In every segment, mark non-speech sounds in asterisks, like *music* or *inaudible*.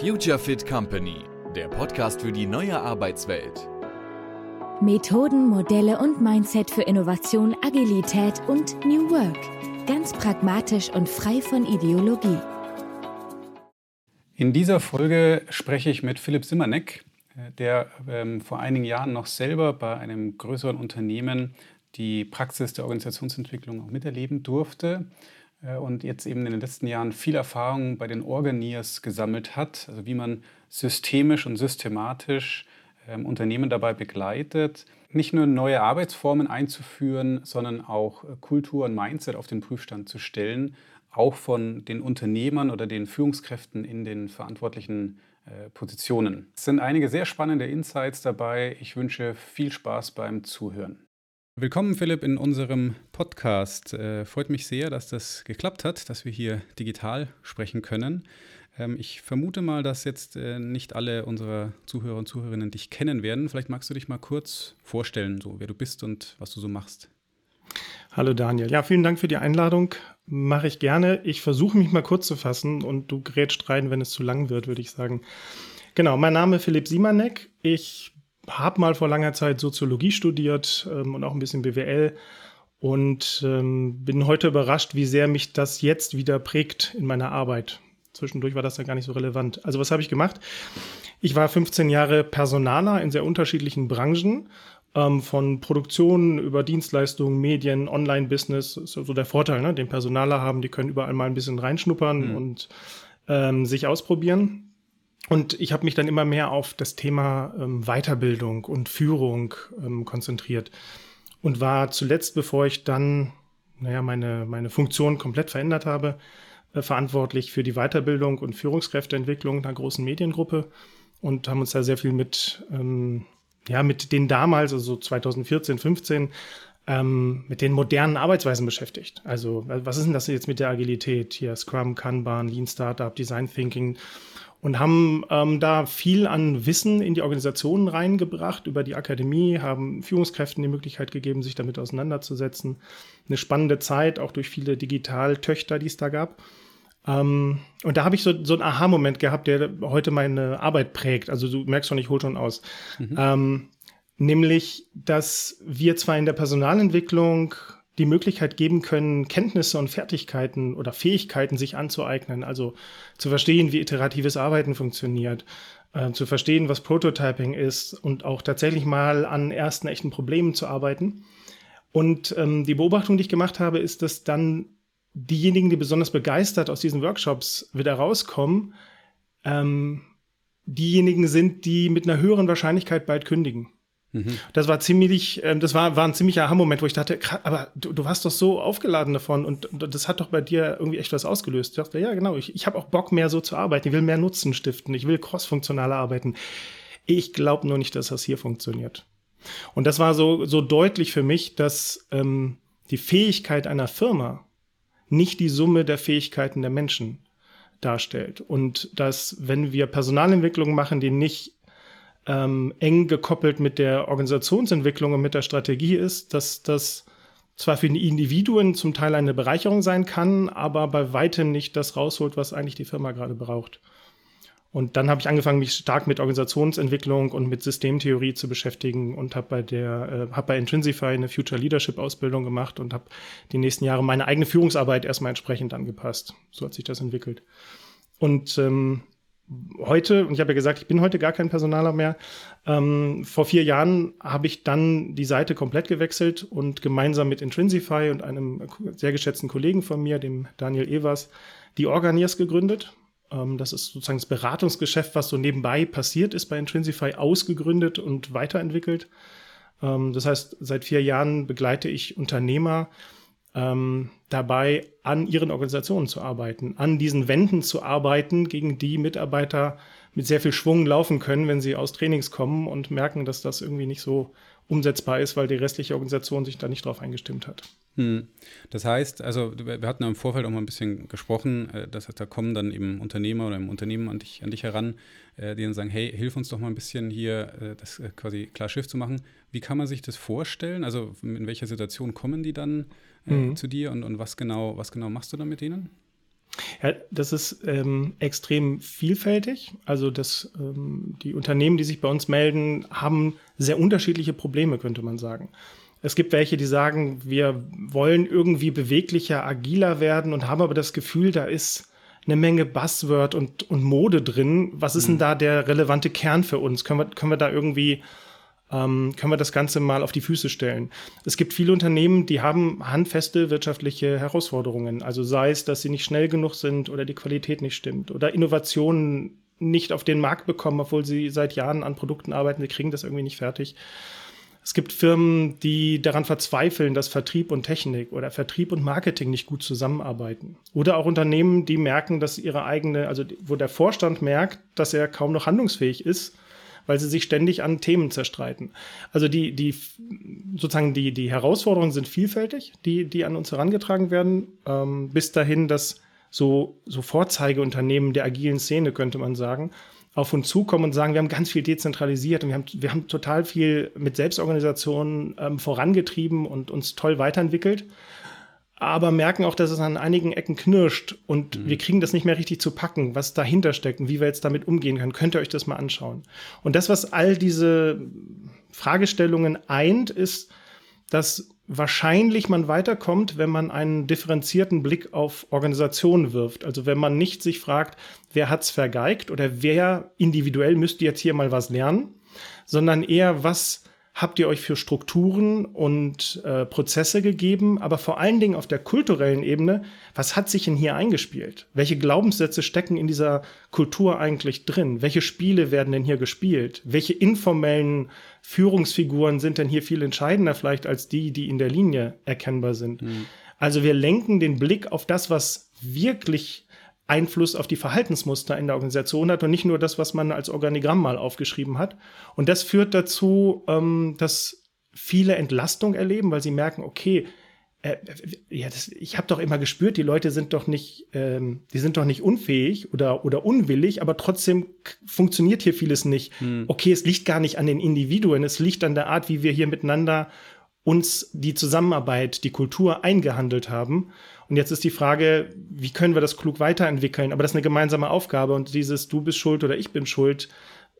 Future Fit Company, der Podcast für die neue Arbeitswelt. Methoden, Modelle und Mindset für Innovation, Agilität und New Work. Ganz pragmatisch und frei von Ideologie. In dieser Folge spreche ich mit Philipp Simmerneck, der ähm, vor einigen Jahren noch selber bei einem größeren Unternehmen die Praxis der Organisationsentwicklung auch miterleben durfte und jetzt eben in den letzten Jahren viel Erfahrung bei den Organiers gesammelt hat, also wie man systemisch und systematisch ähm, Unternehmen dabei begleitet, nicht nur neue Arbeitsformen einzuführen, sondern auch äh, Kultur und Mindset auf den Prüfstand zu stellen, auch von den Unternehmern oder den Führungskräften in den verantwortlichen äh, Positionen. Es sind einige sehr spannende Insights dabei. Ich wünsche viel Spaß beim Zuhören. Willkommen, Philipp, in unserem Podcast. Äh, freut mich sehr, dass das geklappt hat, dass wir hier digital sprechen können. Ähm, ich vermute mal, dass jetzt äh, nicht alle unserer Zuhörer und Zuhörerinnen dich kennen werden. Vielleicht magst du dich mal kurz vorstellen, so wer du bist und was du so machst. Hallo Daniel. Ja, vielen Dank für die Einladung. Mache ich gerne. Ich versuche mich mal kurz zu fassen und du grätscht rein, wenn es zu lang wird, würde ich sagen. Genau, mein Name ist Philipp Simanek. Ich habe mal vor langer Zeit Soziologie studiert ähm, und auch ein bisschen BWL und ähm, bin heute überrascht, wie sehr mich das jetzt wieder prägt in meiner Arbeit. Zwischendurch war das ja gar nicht so relevant. Also was habe ich gemacht? Ich war 15 Jahre Personaler in sehr unterschiedlichen Branchen, ähm, von Produktion über Dienstleistungen, Medien, Online-Business. So, so der Vorteil, ne? den Personaler haben, die können überall mal ein bisschen reinschnuppern mhm. und ähm, sich ausprobieren. Und ich habe mich dann immer mehr auf das Thema ähm, Weiterbildung und Führung ähm, konzentriert und war zuletzt, bevor ich dann, naja, meine, meine Funktion komplett verändert habe, äh, verantwortlich für die Weiterbildung und Führungskräfteentwicklung einer großen Mediengruppe und haben uns da sehr viel mit, ähm, ja, mit den damals, also 2014, 15, ähm, mit den modernen Arbeitsweisen beschäftigt. Also, was ist denn das jetzt mit der Agilität? Hier Scrum, Kanban, Lean Startup, Design Thinking und haben ähm, da viel an Wissen in die Organisationen reingebracht über die Akademie, haben Führungskräften die Möglichkeit gegeben, sich damit auseinanderzusetzen. Eine spannende Zeit, auch durch viele Digitaltöchter, die es da gab. Ähm, und da habe ich so, so einen Aha-Moment gehabt, der heute meine Arbeit prägt. Also du merkst schon, ich hole schon aus. Mhm. Ähm, nämlich, dass wir zwar in der Personalentwicklung die Möglichkeit geben können, Kenntnisse und Fertigkeiten oder Fähigkeiten sich anzueignen, also zu verstehen, wie iteratives Arbeiten funktioniert, äh, zu verstehen, was Prototyping ist und auch tatsächlich mal an ersten echten Problemen zu arbeiten. Und ähm, die Beobachtung, die ich gemacht habe, ist, dass dann diejenigen, die besonders begeistert aus diesen Workshops wieder rauskommen, ähm, diejenigen sind, die mit einer höheren Wahrscheinlichkeit bald kündigen. Mhm. Das war ziemlich, äh, das war, war ein ziemlicher Aha-Moment, wo ich dachte, aber du, du warst doch so aufgeladen davon und, und, das hat doch bei dir irgendwie echt was ausgelöst. Ich dachte, ja, genau, ich, ich habe auch Bock mehr so zu arbeiten. Ich will mehr Nutzen stiften. Ich will crossfunktional arbeiten. Ich glaube nur nicht, dass das hier funktioniert. Und das war so, so deutlich für mich, dass ähm, die Fähigkeit einer Firma nicht die Summe der Fähigkeiten der Menschen darstellt. Und dass, wenn wir Personalentwicklung machen, die nicht ähm, eng gekoppelt mit der Organisationsentwicklung und mit der Strategie ist, dass das zwar für die Individuen zum Teil eine Bereicherung sein kann, aber bei weitem nicht das rausholt, was eigentlich die Firma gerade braucht. Und dann habe ich angefangen, mich stark mit Organisationsentwicklung und mit Systemtheorie zu beschäftigen und habe bei der, äh, habe bei Intrinsify eine Future Leadership Ausbildung gemacht und habe die nächsten Jahre meine eigene Führungsarbeit erstmal entsprechend angepasst. So hat sich das entwickelt. Und ähm, heute, und ich habe ja gesagt, ich bin heute gar kein Personaler mehr, ähm, vor vier Jahren habe ich dann die Seite komplett gewechselt und gemeinsam mit Intrinsify und einem sehr geschätzten Kollegen von mir, dem Daniel Evers, die Organiers gegründet. Ähm, das ist sozusagen das Beratungsgeschäft, was so nebenbei passiert ist bei Intrinsify, ausgegründet und weiterentwickelt. Ähm, das heißt, seit vier Jahren begleite ich Unternehmer, ähm, dabei, an ihren Organisationen zu arbeiten, an diesen Wänden zu arbeiten, gegen die Mitarbeiter mit sehr viel Schwung laufen können, wenn sie aus Trainings kommen und merken, dass das irgendwie nicht so umsetzbar ist, weil die restliche Organisation sich da nicht drauf eingestimmt hat. Hm. Das heißt, also wir hatten im Vorfeld auch mal ein bisschen gesprochen, äh, dass da kommen dann eben Unternehmer oder im Unternehmen an dich, an dich heran, äh, die dann sagen, hey, hilf uns doch mal ein bisschen hier, äh, das quasi klar Schiff zu machen. Wie kann man sich das vorstellen? Also in welcher Situation kommen die dann mhm. zu dir und, und was genau, was genau machst du dann mit denen? Ja, das ist ähm, extrem vielfältig. Also das, ähm, die Unternehmen, die sich bei uns melden, haben sehr unterschiedliche Probleme, könnte man sagen. Es gibt welche, die sagen, wir wollen irgendwie beweglicher, agiler werden und haben aber das Gefühl, da ist eine Menge Buzzword und, und Mode drin. Was ist mhm. denn da der relevante Kern für uns? Können wir, können wir da irgendwie ähm, können wir das Ganze mal auf die Füße stellen. Es gibt viele Unternehmen, die haben handfeste wirtschaftliche Herausforderungen. Also sei es, dass sie nicht schnell genug sind oder die Qualität nicht stimmt oder Innovationen nicht auf den Markt bekommen, obwohl sie seit Jahren an Produkten arbeiten, sie kriegen das irgendwie nicht fertig. Es gibt Firmen, die daran verzweifeln, dass Vertrieb und Technik oder Vertrieb und Marketing nicht gut zusammenarbeiten. Oder auch Unternehmen, die merken, dass ihre eigene, also wo der Vorstand merkt, dass er kaum noch handlungsfähig ist weil sie sich ständig an Themen zerstreiten. Also die, die sozusagen die, die Herausforderungen sind vielfältig, die, die an uns herangetragen werden, ähm, bis dahin, dass so, so Vorzeigeunternehmen der agilen Szene, könnte man sagen, auf uns zukommen und sagen, wir haben ganz viel dezentralisiert und wir haben, wir haben total viel mit Selbstorganisationen ähm, vorangetrieben und uns toll weiterentwickelt aber merken auch, dass es an einigen Ecken knirscht und mhm. wir kriegen das nicht mehr richtig zu packen, was dahinter steckt und wie wir jetzt damit umgehen können. Könnt ihr euch das mal anschauen. Und das, was all diese Fragestellungen eint, ist, dass wahrscheinlich man weiterkommt, wenn man einen differenzierten Blick auf Organisationen wirft. Also wenn man nicht sich fragt, wer hat's vergeigt oder wer individuell müsste jetzt hier mal was lernen, sondern eher, was habt ihr euch für Strukturen und äh, Prozesse gegeben, aber vor allen Dingen auf der kulturellen Ebene, was hat sich denn hier eingespielt? Welche Glaubenssätze stecken in dieser Kultur eigentlich drin? Welche Spiele werden denn hier gespielt? Welche informellen Führungsfiguren sind denn hier viel entscheidender vielleicht als die, die in der Linie erkennbar sind? Mhm. Also wir lenken den Blick auf das, was wirklich Einfluss auf die Verhaltensmuster in der Organisation hat und nicht nur das, was man als Organigramm mal aufgeschrieben hat. Und das führt dazu, ähm, dass viele Entlastung erleben, weil sie merken, okay, äh, ja, das, ich habe doch immer gespürt, die Leute sind doch nicht, ähm, die sind doch nicht unfähig oder, oder unwillig, aber trotzdem funktioniert hier vieles nicht. Hm. Okay, es liegt gar nicht an den Individuen, es liegt an der Art, wie wir hier miteinander uns die Zusammenarbeit, die Kultur eingehandelt haben. Und jetzt ist die Frage, wie können wir das klug weiterentwickeln? Aber das ist eine gemeinsame Aufgabe und dieses Du bist schuld oder ich bin schuld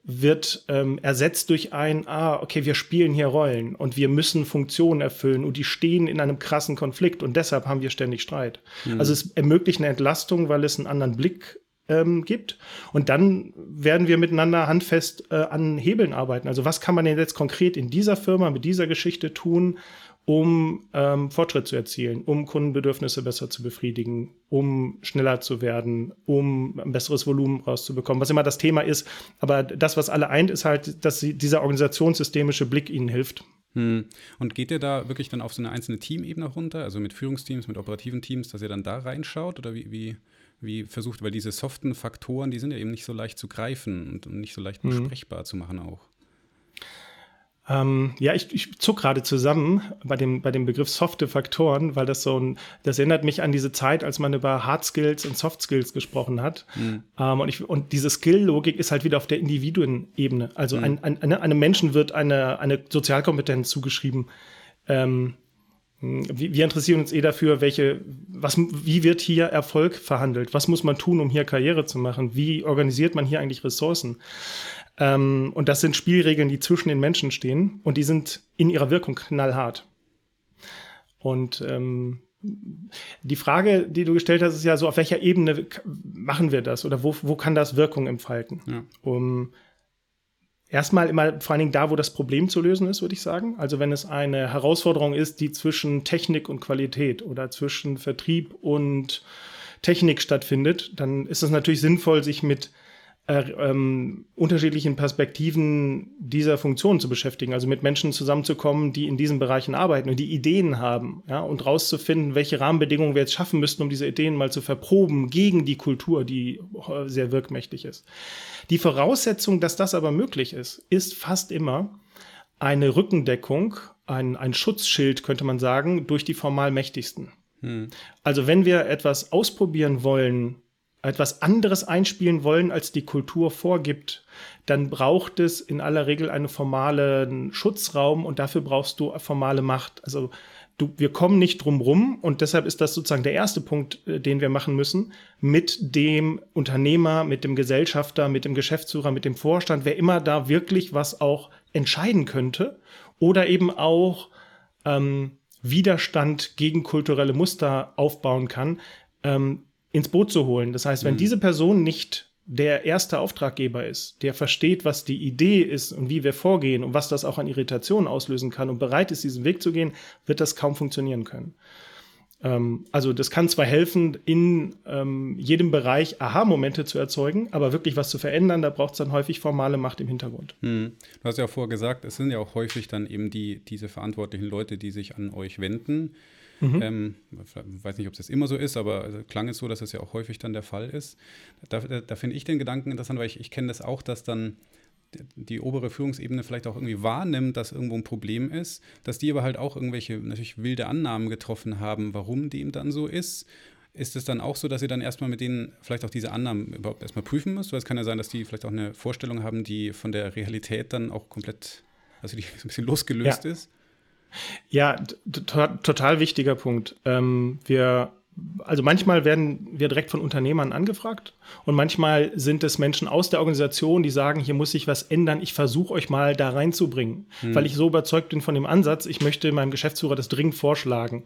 wird ähm, ersetzt durch ein, ah, okay, wir spielen hier Rollen und wir müssen Funktionen erfüllen und die stehen in einem krassen Konflikt und deshalb haben wir ständig Streit. Mhm. Also es ermöglicht eine Entlastung, weil es einen anderen Blick ähm, gibt. Und dann werden wir miteinander handfest äh, an Hebeln arbeiten. Also was kann man denn jetzt konkret in dieser Firma mit dieser Geschichte tun, um ähm, Fortschritt zu erzielen, um Kundenbedürfnisse besser zu befriedigen, um schneller zu werden, um ein besseres Volumen rauszubekommen, was immer das Thema ist. Aber das, was alle eint, ist halt, dass sie, dieser organisationssystemische Blick ihnen hilft. Hm. Und geht ihr da wirklich dann auf so eine einzelne Teamebene runter, also mit Führungsteams, mit operativen Teams, dass ihr dann da reinschaut oder wie, wie, wie versucht, weil diese soften Faktoren, die sind ja eben nicht so leicht zu greifen und nicht so leicht mhm. besprechbar mhm. zu machen auch. Ähm, ja, ich, ich zuck gerade zusammen bei dem, bei dem Begriff softe Faktoren, weil das so ein, das erinnert mich an diese Zeit, als man über Hard Skills und Soft Skills gesprochen hat. Mhm. Ähm, und, ich, und diese Skill-Logik ist halt wieder auf der Individuenebene. Also mhm. ein, ein, einem Menschen wird eine, eine Sozialkompetenz zugeschrieben. Ähm, wir interessieren uns eh dafür, welche, was, wie wird hier Erfolg verhandelt? Was muss man tun, um hier Karriere zu machen? Wie organisiert man hier eigentlich Ressourcen? Ähm, und das sind Spielregeln, die zwischen den Menschen stehen und die sind in ihrer Wirkung knallhart. Und ähm, die Frage, die du gestellt hast, ist ja so, auf welcher Ebene machen wir das oder wo, wo kann das Wirkung entfalten? Ja. Um, erstmal immer vor allen Dingen da, wo das Problem zu lösen ist, würde ich sagen. Also wenn es eine Herausforderung ist, die zwischen Technik und Qualität oder zwischen Vertrieb und Technik stattfindet, dann ist es natürlich sinnvoll, sich mit äh, ähm, unterschiedlichen Perspektiven dieser Funktion zu beschäftigen, also mit Menschen zusammenzukommen, die in diesen Bereichen arbeiten und die Ideen haben, ja, und rauszufinden, welche Rahmenbedingungen wir jetzt schaffen müssten, um diese Ideen mal zu verproben gegen die Kultur, die sehr wirkmächtig ist. Die Voraussetzung, dass das aber möglich ist, ist fast immer eine Rückendeckung, ein, ein Schutzschild, könnte man sagen, durch die formal Mächtigsten. Hm. Also wenn wir etwas ausprobieren wollen, etwas anderes einspielen wollen, als die Kultur vorgibt, dann braucht es in aller Regel einen formalen Schutzraum und dafür brauchst du formale Macht. Also du, wir kommen nicht drum rum und deshalb ist das sozusagen der erste Punkt, äh, den wir machen müssen, mit dem Unternehmer, mit dem Gesellschafter, mit dem Geschäftsführer, mit dem Vorstand, wer immer da wirklich was auch entscheiden könnte oder eben auch ähm, Widerstand gegen kulturelle Muster aufbauen kann, ähm, ins Boot zu holen. Das heißt, wenn mhm. diese Person nicht der erste Auftraggeber ist, der versteht, was die Idee ist und wie wir vorgehen und was das auch an Irritationen auslösen kann und bereit ist, diesen Weg zu gehen, wird das kaum funktionieren können. Ähm, also das kann zwar helfen, in ähm, jedem Bereich Aha-Momente zu erzeugen, aber wirklich was zu verändern, da braucht es dann häufig formale Macht im Hintergrund. Hm. Du hast ja auch vorher gesagt, es sind ja auch häufig dann eben die, diese verantwortlichen Leute, die sich an euch wenden Mhm. Ähm, weiß nicht, ob das immer so ist, aber also klang es so, dass es ja auch häufig dann der Fall ist. Da, da, da finde ich den Gedanken interessant, weil ich, ich kenne das auch, dass dann die obere Führungsebene vielleicht auch irgendwie wahrnimmt, dass irgendwo ein Problem ist, dass die aber halt auch irgendwelche natürlich wilde Annahmen getroffen haben, warum dem dann so ist. Ist es dann auch so, dass ihr dann erstmal mit denen vielleicht auch diese Annahmen überhaupt erstmal prüfen müsst? Weil es kann ja sein, dass die vielleicht auch eine Vorstellung haben, die von der Realität dann auch komplett, also die *laughs* so ein bisschen losgelöst ja. ist. Ja, total wichtiger Punkt. Ähm, wir also manchmal werden wir direkt von Unternehmern angefragt und manchmal sind es Menschen aus der Organisation, die sagen, hier muss sich was ändern, ich versuche euch mal da reinzubringen, hm. weil ich so überzeugt bin von dem Ansatz, ich möchte meinem Geschäftsführer das dringend vorschlagen,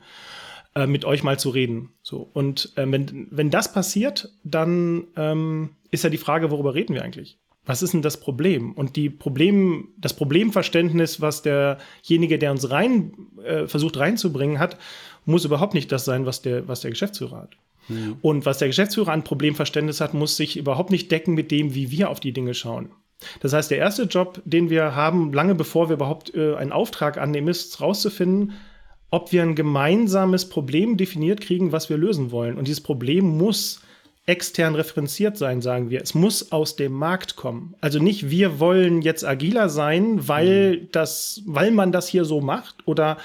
äh, mit euch mal zu reden. So und äh, wenn, wenn das passiert, dann ähm, ist ja die Frage, worüber reden wir eigentlich? Was ist denn das Problem? Und die Problem, das Problemverständnis, was derjenige, der uns rein äh, versucht reinzubringen hat, muss überhaupt nicht das sein, was der, was der Geschäftsführer hat. Mhm. Und was der Geschäftsführer an Problemverständnis hat, muss sich überhaupt nicht decken mit dem, wie wir auf die Dinge schauen. Das heißt, der erste Job, den wir haben, lange bevor wir überhaupt äh, einen Auftrag annehmen, ist herauszufinden, ob wir ein gemeinsames Problem definiert kriegen, was wir lösen wollen. Und dieses Problem muss extern referenziert sein, sagen wir. Es muss aus dem Markt kommen. Also nicht wir wollen jetzt agiler sein, weil mhm. das, weil man das hier so macht oder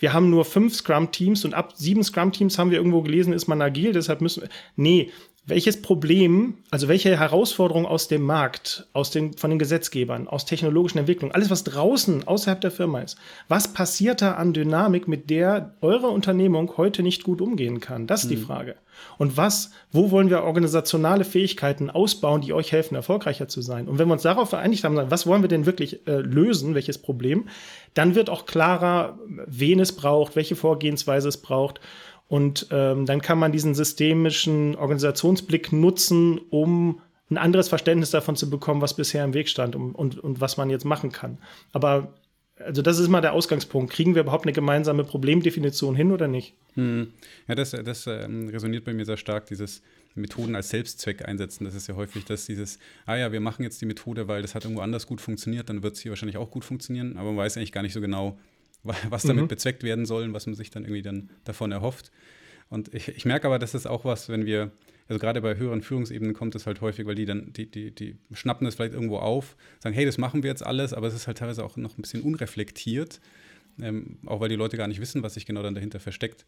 wir haben nur fünf Scrum-Teams und ab sieben Scrum-Teams haben wir irgendwo gelesen, ist man agil, deshalb müssen wir. Nee, welches Problem, also welche Herausforderung aus dem Markt, aus den, von den Gesetzgebern, aus technologischen Entwicklungen, alles, was draußen außerhalb der Firma ist, was passiert da an Dynamik, mit der eure Unternehmung heute nicht gut umgehen kann? Das ist mhm. die Frage. Und was, wo wollen wir organisationale Fähigkeiten ausbauen, die euch helfen, erfolgreicher zu sein? Und wenn wir uns darauf vereinigt haben, was wollen wir denn wirklich äh, lösen, welches Problem, dann wird auch klarer, wen es braucht, welche Vorgehensweise es braucht. Und ähm, dann kann man diesen systemischen Organisationsblick nutzen, um ein anderes Verständnis davon zu bekommen, was bisher im Weg stand und, und, und was man jetzt machen kann. Aber also das ist mal der Ausgangspunkt. Kriegen wir überhaupt eine gemeinsame Problemdefinition hin oder nicht? Hm. Ja, das, das äh, resoniert bei mir sehr stark, dieses Methoden als Selbstzweck einsetzen. Das ist ja häufig, dass dieses, ah ja, wir machen jetzt die Methode, weil das hat irgendwo anders gut funktioniert, dann wird es hier wahrscheinlich auch gut funktionieren, aber man weiß eigentlich gar nicht so genau, was damit mhm. bezweckt werden soll und was man sich dann irgendwie dann davon erhofft. Und ich, ich merke aber, das ist auch was, wenn wir, also gerade bei höheren Führungsebenen kommt es halt häufig, weil die dann, die, die, die schnappen das vielleicht irgendwo auf, sagen, hey, das machen wir jetzt alles, aber es ist halt teilweise auch noch ein bisschen unreflektiert, ähm, auch weil die Leute gar nicht wissen, was sich genau dann dahinter versteckt.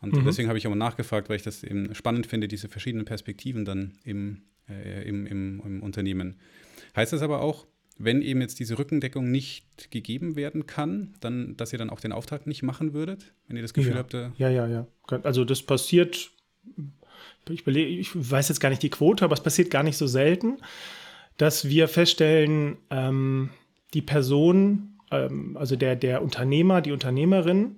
Und mhm. deswegen habe ich auch nachgefragt, weil ich das eben spannend finde, diese verschiedenen Perspektiven dann im, äh, im, im, im Unternehmen. Heißt das aber auch, wenn eben jetzt diese Rückendeckung nicht gegeben werden kann, dann, dass ihr dann auch den Auftrag nicht machen würdet, wenn ihr das Gefühl ja. habt. Äh ja, ja, ja. Also das passiert, ich, ich, weiß jetzt gar nicht die Quote, aber es passiert gar nicht so selten, dass wir feststellen, ähm, die Person, ähm, also der, der Unternehmer, die Unternehmerin,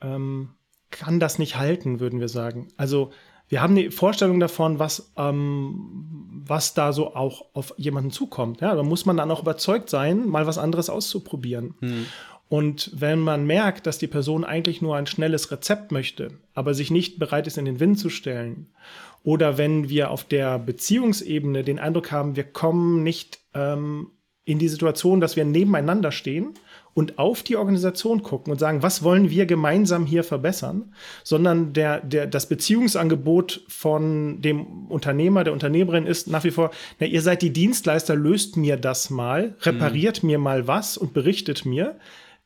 ähm, kann das nicht halten, würden wir sagen. Also wir haben eine Vorstellung davon, was, ähm, was da so auch auf jemanden zukommt. Ja, da muss man dann auch überzeugt sein, mal was anderes auszuprobieren. Mhm. Und wenn man merkt, dass die Person eigentlich nur ein schnelles Rezept möchte, aber sich nicht bereit ist, in den Wind zu stellen, oder wenn wir auf der Beziehungsebene den Eindruck haben, wir kommen nicht ähm, in die Situation, dass wir nebeneinander stehen und auf die Organisation gucken und sagen, was wollen wir gemeinsam hier verbessern, sondern der, der, das Beziehungsangebot von dem Unternehmer, der Unternehmerin ist nach wie vor, na, ihr seid die Dienstleister, löst mir das mal, repariert mhm. mir mal was und berichtet mir,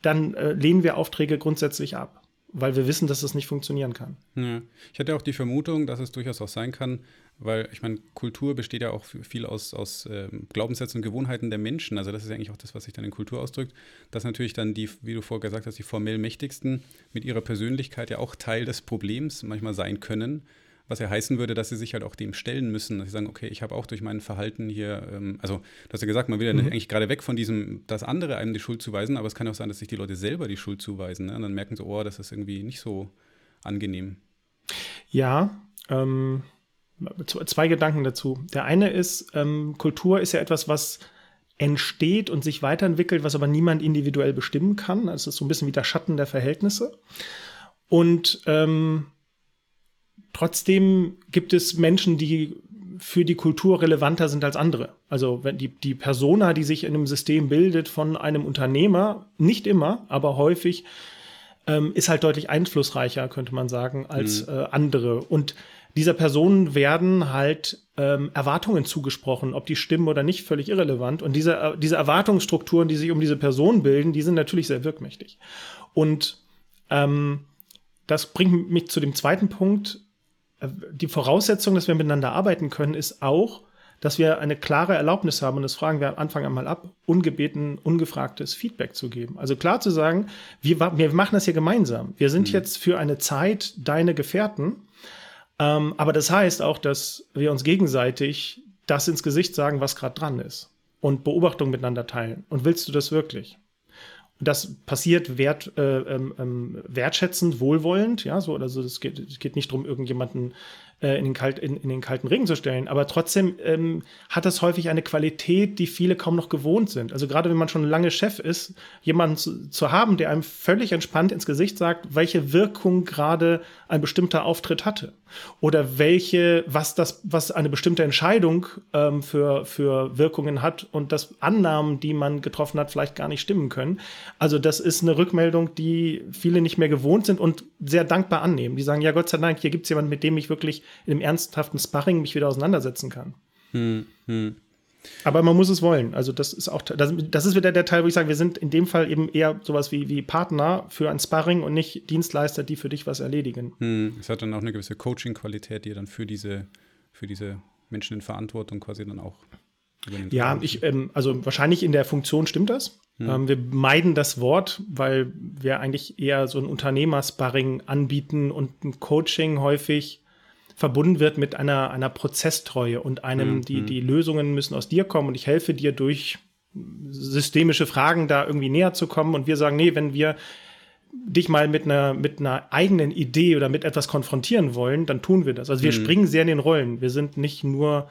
dann äh, lehnen wir Aufträge grundsätzlich ab. Weil wir wissen, dass das nicht funktionieren kann. Ja. Ich hatte auch die Vermutung, dass es durchaus auch sein kann, weil ich meine, Kultur besteht ja auch viel aus, aus äh, Glaubenssätzen und Gewohnheiten der Menschen. Also das ist eigentlich auch das, was sich dann in Kultur ausdrückt, dass natürlich dann die, wie du vorher gesagt hast, die formell Mächtigsten mit ihrer Persönlichkeit ja auch Teil des Problems manchmal sein können was ja heißen würde, dass sie sich halt auch dem stellen müssen, dass sie sagen, okay, ich habe auch durch mein Verhalten hier, ähm, also du hast ja gesagt, man will ja mhm. eigentlich gerade weg von diesem, dass andere einem die Schuld zuweisen, aber es kann auch sein, dass sich die Leute selber die Schuld zuweisen. Ne? Und dann merken sie, oh, das ist irgendwie nicht so angenehm. Ja, ähm, zwei Gedanken dazu. Der eine ist, ähm, Kultur ist ja etwas, was entsteht und sich weiterentwickelt, was aber niemand individuell bestimmen kann. Also es ist so ein bisschen wie der Schatten der Verhältnisse. Und ähm, Trotzdem gibt es Menschen, die für die Kultur relevanter sind als andere. Also wenn die, die Persona, die sich in einem System bildet von einem Unternehmer, nicht immer, aber häufig, ähm, ist halt deutlich einflussreicher, könnte man sagen, als mhm. äh, andere. Und dieser Person werden halt ähm, Erwartungen zugesprochen, ob die stimmen oder nicht, völlig irrelevant. Und diese, äh, diese Erwartungsstrukturen, die sich um diese Person bilden, die sind natürlich sehr wirkmächtig. Und ähm, das bringt mich zu dem zweiten Punkt, die Voraussetzung, dass wir miteinander arbeiten können, ist auch, dass wir eine klare Erlaubnis haben, und das fragen wir am Anfang einmal ab, ungebeten, ungefragtes Feedback zu geben. Also klar zu sagen, wir, wir machen das hier gemeinsam. Wir sind mhm. jetzt für eine Zeit deine Gefährten. Ähm, aber das heißt auch, dass wir uns gegenseitig das ins Gesicht sagen, was gerade dran ist. Und Beobachtungen miteinander teilen. Und willst du das wirklich? Das passiert wert, äh, ähm, ähm, wertschätzend, wohlwollend, ja, so, also es geht, es geht nicht darum, irgendjemanden äh, in, den kalt, in, in, den kalten Regen zu stellen. Aber trotzdem ähm, hat das häufig eine Qualität, die viele kaum noch gewohnt sind. Also gerade wenn man schon lange Chef ist, jemanden zu, zu haben, der einem völlig entspannt ins Gesicht sagt, welche Wirkung gerade ein bestimmter Auftritt hatte. Oder welche, was das, was eine bestimmte Entscheidung ähm, für, für Wirkungen hat und dass Annahmen, die man getroffen hat, vielleicht gar nicht stimmen können. Also das ist eine Rückmeldung, die viele nicht mehr gewohnt sind und sehr dankbar annehmen. Die sagen, ja Gott sei Dank, hier gibt es jemanden, mit dem ich wirklich in einem ernsthaften Sparring mich wieder auseinandersetzen kann. Hm, hm. Aber man muss es wollen. Also das ist auch, das, das, ist wieder der Teil, wo ich sage, wir sind in dem Fall eben eher sowas wie, wie Partner für ein Sparring und nicht Dienstleister, die für dich was erledigen. Hm. Es hat dann auch eine gewisse Coaching-Qualität, die dann für diese, für diese Menschen in Verantwortung quasi dann auch übernimmt. Ja, ich, ähm, also wahrscheinlich in der Funktion stimmt das. Hm. Ähm, wir meiden das Wort, weil wir eigentlich eher so ein Unternehmersparring anbieten und ein Coaching häufig verbunden wird mit einer, einer Prozesstreue und einem, mhm. die, die Lösungen müssen aus dir kommen und ich helfe dir durch systemische Fragen da irgendwie näher zu kommen und wir sagen, nee, wenn wir dich mal mit einer, mit einer eigenen Idee oder mit etwas konfrontieren wollen, dann tun wir das. Also wir mhm. springen sehr in den Rollen. Wir sind nicht nur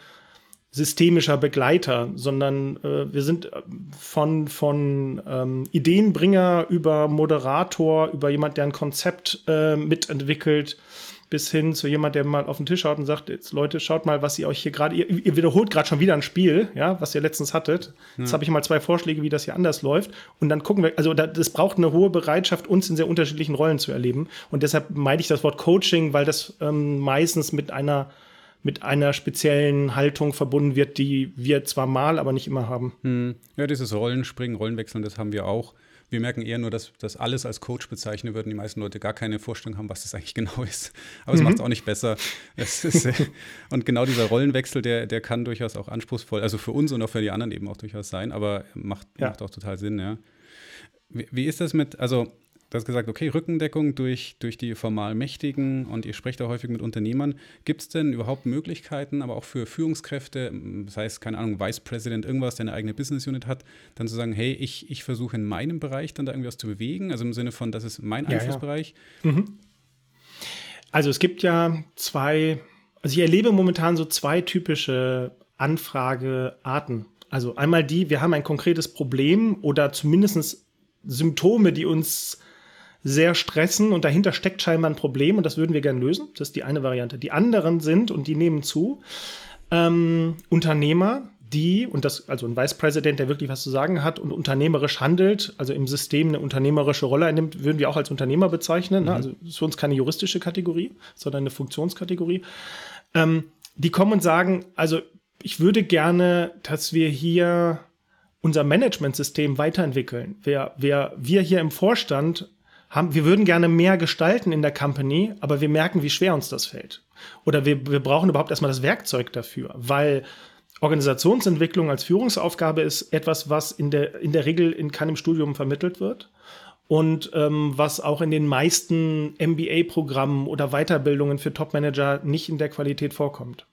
systemischer Begleiter, sondern äh, wir sind von, von ähm, Ideenbringer über Moderator, über jemand, der ein Konzept äh, mitentwickelt, bis hin zu jemand, der mal auf den Tisch schaut und sagt, jetzt Leute, schaut mal, was ihr euch hier gerade, ihr, ihr, wiederholt gerade schon wieder ein Spiel, ja, was ihr letztens hattet. Jetzt habe ich mal zwei Vorschläge, wie das hier anders läuft. Und dann gucken wir, also da, das braucht eine hohe Bereitschaft, uns in sehr unterschiedlichen Rollen zu erleben. Und deshalb meide ich das Wort Coaching, weil das ähm, meistens mit einer mit einer speziellen Haltung verbunden wird, die wir zwar mal, aber nicht immer haben. Hm. Ja, dieses Rollenspringen, Rollenwechseln, das haben wir auch. Wir merken eher nur, dass das alles als Coach bezeichnen würden. Die meisten Leute gar keine Vorstellung haben, was das eigentlich *laughs* genau ist. Aber es mhm. macht es auch nicht besser. Ist, *laughs* und genau dieser Rollenwechsel, der, der kann durchaus auch anspruchsvoll, also für uns und auch für die anderen eben auch durchaus sein, aber macht, ja. macht auch total Sinn, ja. Wie, wie ist das mit, also Du hast gesagt, okay, Rückendeckung durch, durch die formal Mächtigen und ihr sprecht da häufig mit Unternehmern. Gibt es denn überhaupt Möglichkeiten, aber auch für Führungskräfte, das heißt, keine Ahnung, Vice President, irgendwas, der eine eigene Business Unit hat, dann zu sagen, hey, ich, ich versuche in meinem Bereich dann da irgendwie was zu bewegen, also im Sinne von, das ist mein Einflussbereich? Ja, ja. Mhm. Also es gibt ja zwei, also ich erlebe momentan so zwei typische Anfragearten. Also einmal die, wir haben ein konkretes Problem oder zumindest Symptome, die uns sehr stressen und dahinter steckt scheinbar ein Problem und das würden wir gerne lösen. Das ist die eine Variante. Die anderen sind, und die nehmen zu, ähm, Unternehmer, die, und das, also ein Vice President, der wirklich was zu sagen hat und unternehmerisch handelt, also im System eine unternehmerische Rolle einnimmt, würden wir auch als Unternehmer bezeichnen. Ne? Mhm. Also ist für uns keine juristische Kategorie, sondern eine Funktionskategorie. Ähm, die kommen und sagen, also ich würde gerne, dass wir hier unser Managementsystem weiterentwickeln. Wir, wir, wir hier im Vorstand haben, wir würden gerne mehr gestalten in der Company, aber wir merken, wie schwer uns das fällt. Oder wir, wir brauchen überhaupt erstmal das Werkzeug dafür, weil Organisationsentwicklung als Führungsaufgabe ist etwas, was in der, in der Regel in keinem Studium vermittelt wird und ähm, was auch in den meisten MBA-Programmen oder Weiterbildungen für Top-Manager nicht in der Qualität vorkommt.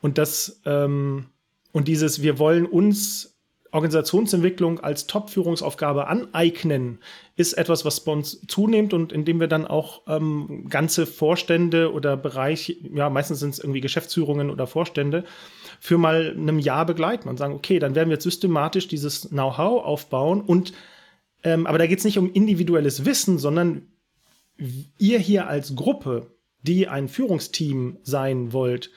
Und das ähm, und dieses, wir wollen uns Organisationsentwicklung als Top-Führungsaufgabe aneignen, ist etwas, was bei uns zunimmt und indem wir dann auch ähm, ganze Vorstände oder Bereiche, ja, meistens sind es irgendwie Geschäftsführungen oder Vorstände, für mal einem Jahr begleiten und sagen, okay, dann werden wir jetzt systematisch dieses Know-how aufbauen und ähm, aber da geht es nicht um individuelles Wissen, sondern ihr hier als Gruppe, die ein Führungsteam sein wollt,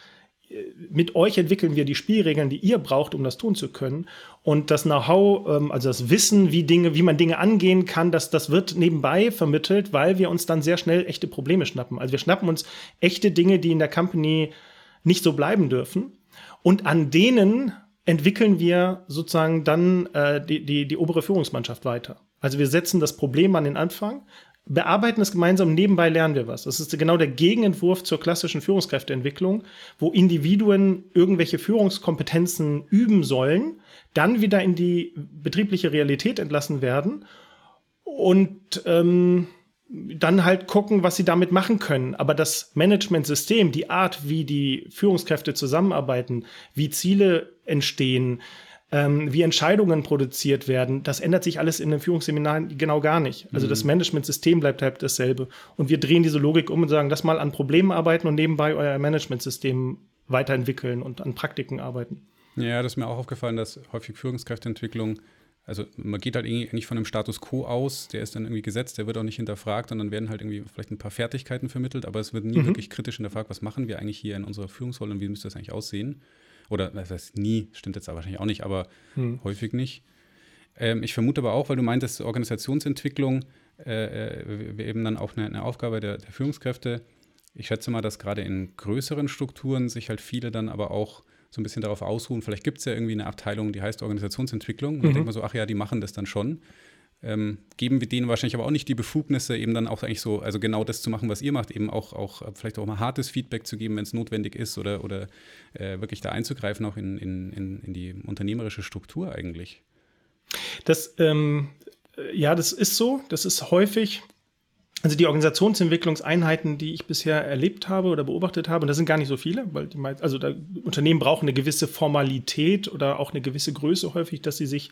mit euch entwickeln wir die Spielregeln, die ihr braucht, um das tun zu können. Und das Know-how, ähm, also das Wissen, wie Dinge, wie man Dinge angehen kann, das, das wird nebenbei vermittelt, weil wir uns dann sehr schnell echte Probleme schnappen. Also wir schnappen uns echte Dinge, die in der Company nicht so bleiben dürfen. Und an denen entwickeln wir sozusagen dann äh, die, die, die obere Führungsmannschaft weiter. Also wir setzen das Problem an den Anfang, bearbeiten es gemeinsam, nebenbei lernen wir was. Das ist genau der Gegenentwurf zur klassischen Führungskräfteentwicklung, wo Individuen irgendwelche Führungskompetenzen üben sollen, dann wieder in die betriebliche Realität entlassen werden und ähm, dann halt gucken, was sie damit machen können. Aber das Managementsystem, die Art, wie die Führungskräfte zusammenarbeiten, wie Ziele entstehen, ähm, wie Entscheidungen produziert werden, das ändert sich alles in den Führungsseminaren genau gar nicht. Also mhm. das Managementsystem bleibt halt dasselbe. Und wir drehen diese Logik um und sagen, lass mal an Problemen arbeiten und nebenbei euer Managementsystem weiterentwickeln und an Praktiken arbeiten. Ja, das ist mir auch aufgefallen, dass häufig Führungskräfteentwicklung also man geht halt eigentlich von einem Status quo aus, der ist dann irgendwie gesetzt, der wird auch nicht hinterfragt und dann werden halt irgendwie vielleicht ein paar Fertigkeiten vermittelt, aber es wird nie mhm. wirklich kritisch hinterfragt, was machen wir eigentlich hier in unserer Führungsrolle und wie müsste das eigentlich aussehen. Oder das heißt nie, stimmt jetzt aber wahrscheinlich auch nicht, aber hm. häufig nicht. Ähm, ich vermute aber auch, weil du meintest, Organisationsentwicklung äh, äh wäre eben dann auch eine, eine Aufgabe der, der, Führungskräfte. Ich schätze mal, dass gerade in größeren Strukturen sich halt viele dann aber auch so ein bisschen darauf ausruhen. Vielleicht gibt es ja irgendwie eine Abteilung, die heißt Organisationsentwicklung. Und mhm. dann denkt man so, ach ja, die machen das dann schon ähm, geben wir denen wahrscheinlich aber auch nicht die Befugnisse, eben dann auch eigentlich so, also genau das zu machen, was ihr macht, eben auch, auch vielleicht auch mal hartes Feedback zu geben, wenn es notwendig ist oder, oder äh, wirklich da einzugreifen, auch in, in, in, in die unternehmerische Struktur eigentlich. Das, ähm, ja, das ist so. Das ist häufig also die Organisationsentwicklungseinheiten, die ich bisher erlebt habe oder beobachtet habe, und das sind gar nicht so viele, weil die also da, Unternehmen brauchen eine gewisse Formalität oder auch eine gewisse Größe häufig, dass sie sich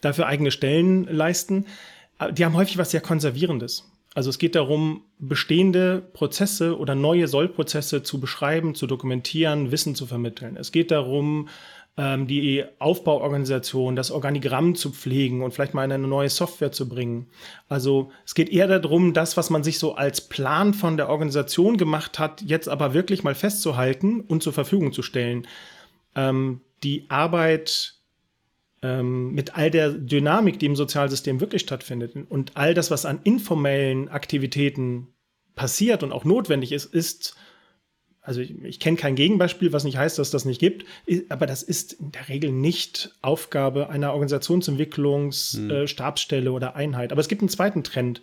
dafür eigene Stellen leisten. Die haben häufig was sehr Konservierendes. Also es geht darum, bestehende Prozesse oder neue Sollprozesse zu beschreiben, zu dokumentieren, Wissen zu vermitteln. Es geht darum, die Aufbauorganisation, das Organigramm zu pflegen und vielleicht mal eine neue Software zu bringen. Also es geht eher darum, das, was man sich so als Plan von der Organisation gemacht hat, jetzt aber wirklich mal festzuhalten und zur Verfügung zu stellen. Ähm, die Arbeit ähm, mit all der Dynamik, die im Sozialsystem wirklich stattfindet und all das, was an informellen Aktivitäten passiert und auch notwendig ist, ist also ich, ich kenne kein Gegenbeispiel, was nicht heißt, dass das nicht gibt, aber das ist in der Regel nicht Aufgabe einer Organisationsentwicklungsstabsstelle hm. äh, oder Einheit. Aber es gibt einen zweiten Trend.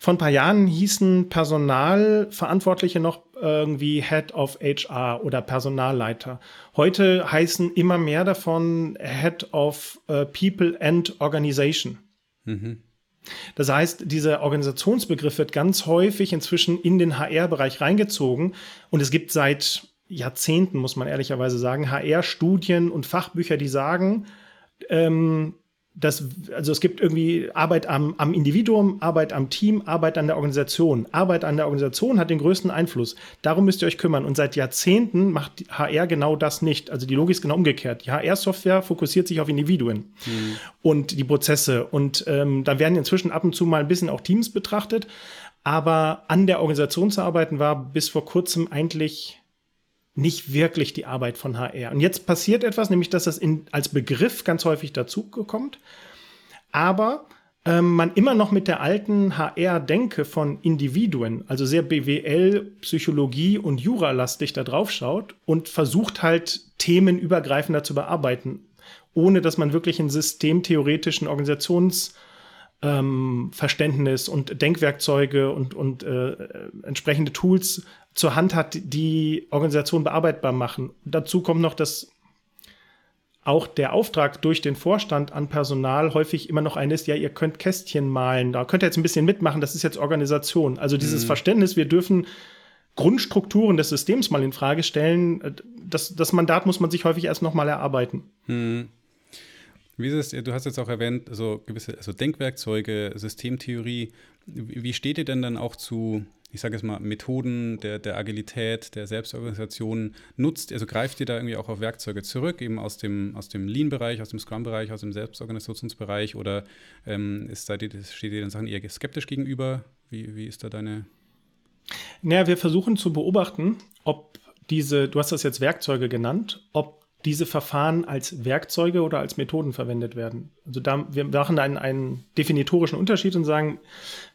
Vor ein paar Jahren hießen Personalverantwortliche noch irgendwie Head of HR oder Personalleiter. Heute heißen immer mehr davon Head of uh, People and Organization. Mhm. Das heißt, dieser Organisationsbegriff wird ganz häufig inzwischen in den HR-Bereich reingezogen und es gibt seit Jahrzehnten, muss man ehrlicherweise sagen, HR-Studien und Fachbücher, die sagen, ähm, das, also es gibt irgendwie Arbeit am, am Individuum, Arbeit am Team, Arbeit an der Organisation. Arbeit an der Organisation hat den größten Einfluss. Darum müsst ihr euch kümmern. Und seit Jahrzehnten macht HR genau das nicht. Also die Logik ist genau umgekehrt. Die HR-Software fokussiert sich auf Individuen mhm. und die Prozesse. Und ähm, da werden inzwischen ab und zu mal ein bisschen auch Teams betrachtet. Aber an der Organisation zu arbeiten war bis vor kurzem eigentlich nicht wirklich die Arbeit von HR. Und jetzt passiert etwas, nämlich dass das in, als Begriff ganz häufig dazukommt, aber ähm, man immer noch mit der alten HR-Denke von Individuen, also sehr BWL, Psychologie und Jura-lastig da drauf schaut und versucht halt themenübergreifender zu bearbeiten, ohne dass man wirklich einen systemtheoretischen Organisations- ähm, Verständnis und Denkwerkzeuge und, und äh, entsprechende Tools zur Hand hat, die Organisation bearbeitbar machen. Dazu kommt noch, dass auch der Auftrag durch den Vorstand an Personal häufig immer noch ein ist, ja, ihr könnt Kästchen malen, da könnt ihr jetzt ein bisschen mitmachen, das ist jetzt Organisation. Also dieses mhm. Verständnis, wir dürfen Grundstrukturen des Systems mal in Frage stellen, das, das Mandat muss man sich häufig erst nochmal erarbeiten. Mhm. Wie ist es, du hast jetzt auch erwähnt, also gewisse also Denkwerkzeuge, Systemtheorie. Wie steht ihr denn dann auch zu, ich sage jetzt mal, Methoden der, der Agilität, der Selbstorganisation? Nutzt, also greift ihr da irgendwie auch auf Werkzeuge zurück, eben aus dem, aus dem Lean-Bereich, aus dem Scrum-Bereich, aus dem Selbstorganisationsbereich oder ähm, ist da die, steht ihr den Sachen eher skeptisch gegenüber? Wie, wie ist da deine? Naja, wir versuchen zu beobachten, ob diese, du hast das jetzt Werkzeuge genannt, ob diese Verfahren als Werkzeuge oder als Methoden verwendet werden. Also da, wir machen einen, einen definitorischen Unterschied und sagen,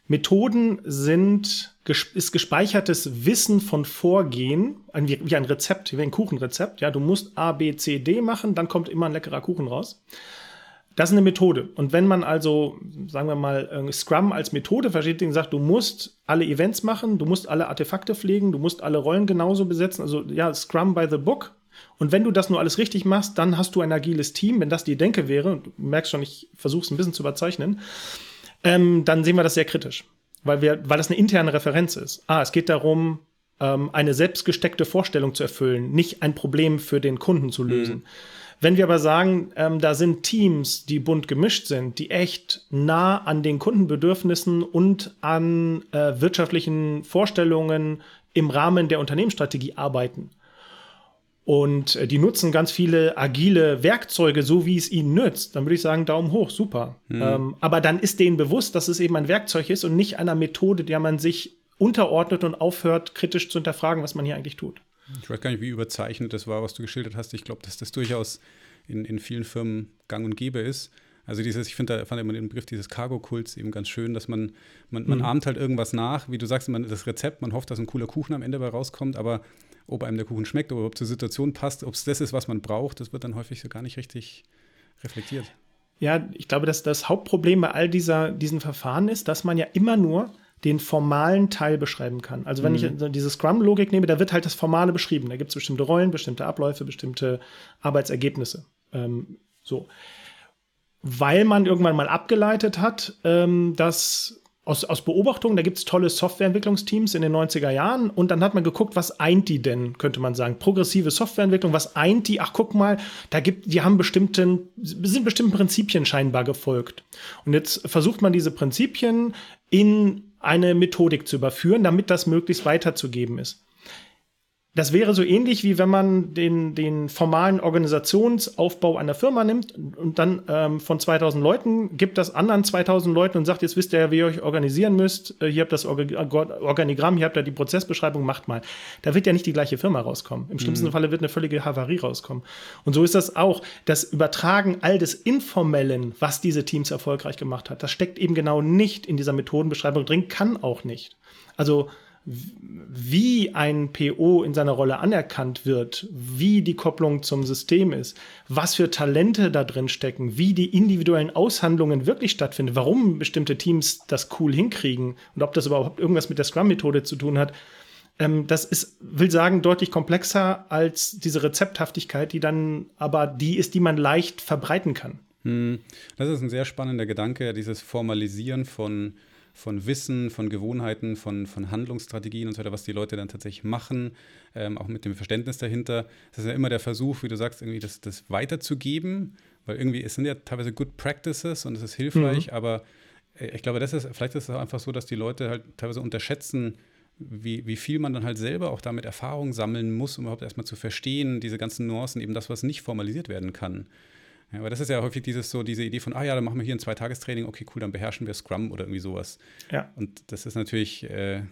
Methoden sind ist gespeichertes Wissen von Vorgehen, wie ein Rezept, wie ein Kuchenrezept. Ja, du musst A, B, C, D machen, dann kommt immer ein leckerer Kuchen raus. Das ist eine Methode. Und wenn man also, sagen wir mal, äh, Scrum als Methode versteht, und sagt, du musst alle Events machen, du musst alle Artefakte pflegen, du musst alle Rollen genauso besetzen, also ja, Scrum by the book, und wenn du das nur alles richtig machst, dann hast du ein agiles Team. Wenn das die Denke wäre, du merkst schon, ich versuche es ein bisschen zu überzeichnen, ähm, dann sehen wir das sehr kritisch. Weil, wir, weil das eine interne Referenz ist. Ah, es geht darum, ähm, eine selbstgesteckte Vorstellung zu erfüllen, nicht ein Problem für den Kunden zu lösen. Mhm. Wenn wir aber sagen, ähm, da sind Teams, die bunt gemischt sind, die echt nah an den Kundenbedürfnissen und an äh, wirtschaftlichen Vorstellungen im Rahmen der Unternehmensstrategie arbeiten, und äh, die nutzen ganz viele agile Werkzeuge, so wie es ihnen nützt. Dann würde ich sagen, Daumen hoch, super. Mhm. Ähm, aber dann ist denen bewusst, dass es eben ein Werkzeug ist und nicht einer Methode, der man sich unterordnet und aufhört, kritisch zu hinterfragen, was man hier eigentlich tut. Ich weiß gar nicht, wie überzeichnet das war, was du geschildert hast. Ich glaube, dass das durchaus in, in vielen Firmen gang und gäbe ist. Also dieses, ich finde, da fand immer den Begriff dieses Cargo-Kults eben ganz schön, dass man, man, man mhm. ahmt halt irgendwas nach, wie du sagst, man, das Rezept, man hofft, dass ein cooler Kuchen am Ende dabei rauskommt, aber ob einem der Kuchen schmeckt oder ob zur Situation passt, ob es das ist, was man braucht, das wird dann häufig so gar nicht richtig reflektiert. Ja, ich glaube, dass das Hauptproblem bei all dieser, diesen Verfahren ist, dass man ja immer nur den formalen Teil beschreiben kann. Also wenn mhm. ich diese Scrum-Logik nehme, da wird halt das Formale beschrieben. Da gibt es bestimmte Rollen, bestimmte Abläufe, bestimmte Arbeitsergebnisse. Ähm, so. Weil man irgendwann mal abgeleitet hat, ähm, dass aus, aus Beobachtungen, da gibt es tolle Softwareentwicklungsteams in den 90er Jahren und dann hat man geguckt, was eint die denn, könnte man sagen. Progressive Softwareentwicklung, was eint die? Ach, guck mal, da gibt, die haben bestimmten, sind bestimmten Prinzipien scheinbar gefolgt. Und jetzt versucht man diese Prinzipien in eine Methodik zu überführen, damit das möglichst weiterzugeben ist. Das wäre so ähnlich wie wenn man den, den formalen Organisationsaufbau einer Firma nimmt und dann ähm, von 2000 Leuten gibt das anderen 2000 Leuten und sagt, jetzt wisst ihr ja, wie ihr euch organisieren müsst. Äh, hier habt das Organigramm, hier habt ihr die Prozessbeschreibung, macht mal. Da wird ja nicht die gleiche Firma rauskommen. Im schlimmsten mhm. Falle wird eine völlige Havarie rauskommen. Und so ist das auch. Das Übertragen all des Informellen, was diese Teams erfolgreich gemacht hat, das steckt eben genau nicht in dieser Methodenbeschreibung drin, kann auch nicht. Also wie ein PO in seiner Rolle anerkannt wird, wie die Kopplung zum System ist, was für Talente da drin stecken, wie die individuellen Aushandlungen wirklich stattfinden, warum bestimmte Teams das cool hinkriegen und ob das überhaupt irgendwas mit der Scrum-Methode zu tun hat. Ähm, das ist, will sagen, deutlich komplexer als diese Rezepthaftigkeit, die dann aber die ist, die man leicht verbreiten kann. Hm. Das ist ein sehr spannender Gedanke, dieses Formalisieren von von Wissen, von Gewohnheiten, von, von Handlungsstrategien und so weiter, was die Leute dann tatsächlich machen, ähm, auch mit dem Verständnis dahinter. Das ist ja immer der Versuch, wie du sagst, irgendwie das, das weiterzugeben, weil irgendwie es sind ja teilweise Good Practices und es ist hilfreich, mhm. aber äh, ich glaube, das ist, vielleicht ist es auch einfach so, dass die Leute halt teilweise unterschätzen, wie, wie viel man dann halt selber auch damit Erfahrung sammeln muss, um überhaupt erstmal zu verstehen, diese ganzen Nuancen, eben das, was nicht formalisiert werden kann. Ja, aber das ist ja häufig dieses so, diese Idee von, ah ja, dann machen wir hier ein Zwei-Tagestraining, okay, cool, dann beherrschen wir Scrum oder irgendwie sowas. Ja. Und das ist natürlich, äh,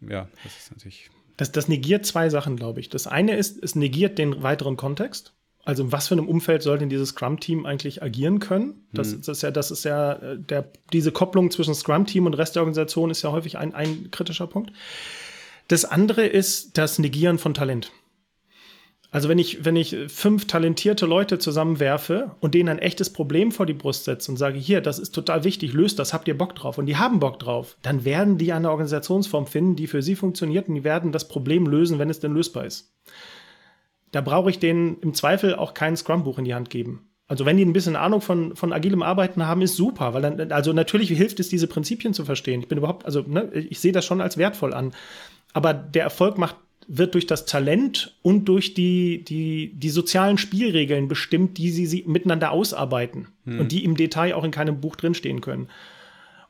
ja, das ist natürlich. Das, das negiert zwei Sachen, glaube ich. Das eine ist, es negiert den weiteren Kontext. Also in was für einem Umfeld soll denn dieses Scrum-Team eigentlich agieren können? Das, hm. das, ist ja, das ist ja, äh, der, diese Kopplung zwischen Scrum-Team und Rest der Organisation ist ja häufig ein, ein kritischer Punkt. Das andere ist das Negieren von Talent. Also wenn ich, wenn ich fünf talentierte Leute zusammenwerfe und denen ein echtes Problem vor die Brust setze und sage, hier, das ist total wichtig, löst das, habt ihr Bock drauf und die haben Bock drauf, dann werden die eine Organisationsform finden, die für sie funktioniert und die werden das Problem lösen, wenn es denn lösbar ist. Da brauche ich denen im Zweifel auch kein Scrum-Buch in die Hand geben. Also wenn die ein bisschen Ahnung von, von agilem Arbeiten haben, ist super, weil dann, also natürlich hilft es, diese Prinzipien zu verstehen. Ich bin überhaupt, also ne, ich sehe das schon als wertvoll an. Aber der Erfolg macht wird durch das Talent und durch die, die, die sozialen Spielregeln bestimmt, die sie, sie miteinander ausarbeiten hm. und die im Detail auch in keinem Buch drinstehen können.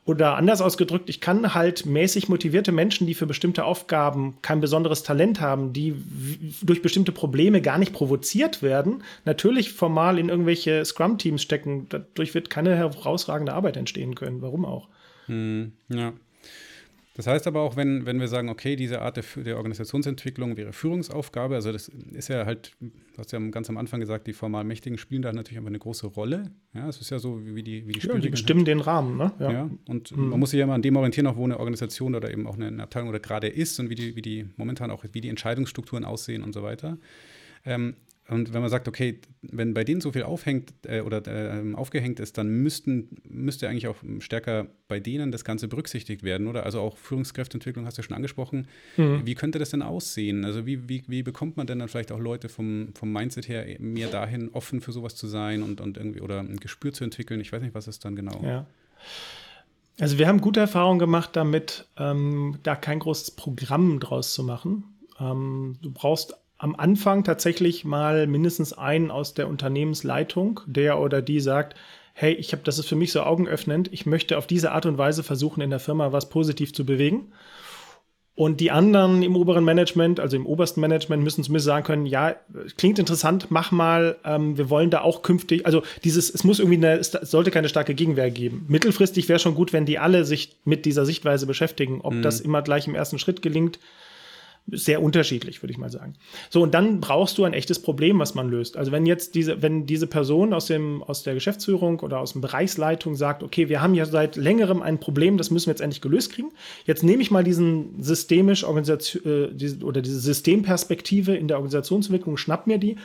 Oder anders ausgedrückt, ich kann halt mäßig motivierte Menschen, die für bestimmte Aufgaben kein besonderes Talent haben, die durch bestimmte Probleme gar nicht provoziert werden, natürlich formal in irgendwelche Scrum-Teams stecken. Dadurch wird keine herausragende Arbeit entstehen können. Warum auch? Hm, ja. Das heißt aber auch, wenn, wenn wir sagen, okay, diese Art der, der, Organisationsentwicklung wäre Führungsaufgabe, also das ist ja halt, du hast ja ganz am Anfang gesagt, die formal Mächtigen spielen da natürlich einfach eine große Rolle. Ja, es ist ja so, wie die, wie die ja, die bestimmen hat. den Rahmen, ne? Ja, ja und mhm. man muss sich ja immer an dem orientieren, auch wo eine Organisation oder eben auch eine Abteilung oder gerade ist und wie die, wie die momentan auch, wie die Entscheidungsstrukturen aussehen und so weiter. Ähm, und wenn man sagt, okay, wenn bei denen so viel aufhängt äh, oder äh, aufgehängt ist, dann müssten, müsste eigentlich auch stärker bei denen das Ganze berücksichtigt werden, oder? Also auch Führungskräfteentwicklung hast du schon angesprochen. Mhm. Wie könnte das denn aussehen? Also wie, wie, wie bekommt man denn dann vielleicht auch Leute vom, vom Mindset her mehr dahin, offen für sowas zu sein und, und irgendwie oder ein Gespür zu entwickeln? Ich weiß nicht, was ist dann genau. Ja. Also wir haben gute Erfahrungen gemacht damit, ähm, da kein großes Programm draus zu machen. Ähm, du brauchst am Anfang tatsächlich mal mindestens einen aus der Unternehmensleitung, der oder die sagt, hey, ich habe, das ist für mich so augenöffnend, ich möchte auf diese Art und Weise versuchen, in der Firma was positiv zu bewegen. Und die anderen im oberen Management, also im obersten Management, müssen zumindest sagen können, ja, klingt interessant, mach mal, ähm, wir wollen da auch künftig, also dieses, es muss irgendwie eine, es sollte keine starke Gegenwehr geben. Mittelfristig wäre schon gut, wenn die alle sich mit dieser Sichtweise beschäftigen. Ob mhm. das immer gleich im ersten Schritt gelingt, sehr unterschiedlich, würde ich mal sagen. So, und dann brauchst du ein echtes Problem, was man löst. Also wenn jetzt diese, wenn diese Person aus dem, aus der Geschäftsführung oder aus dem Bereichsleitung sagt, okay, wir haben ja seit längerem ein Problem, das müssen wir jetzt endlich gelöst kriegen. Jetzt nehme ich mal diesen systemisch Organisation, äh, diese, oder diese Systemperspektive in der Organisationsentwicklung, schnapp mir die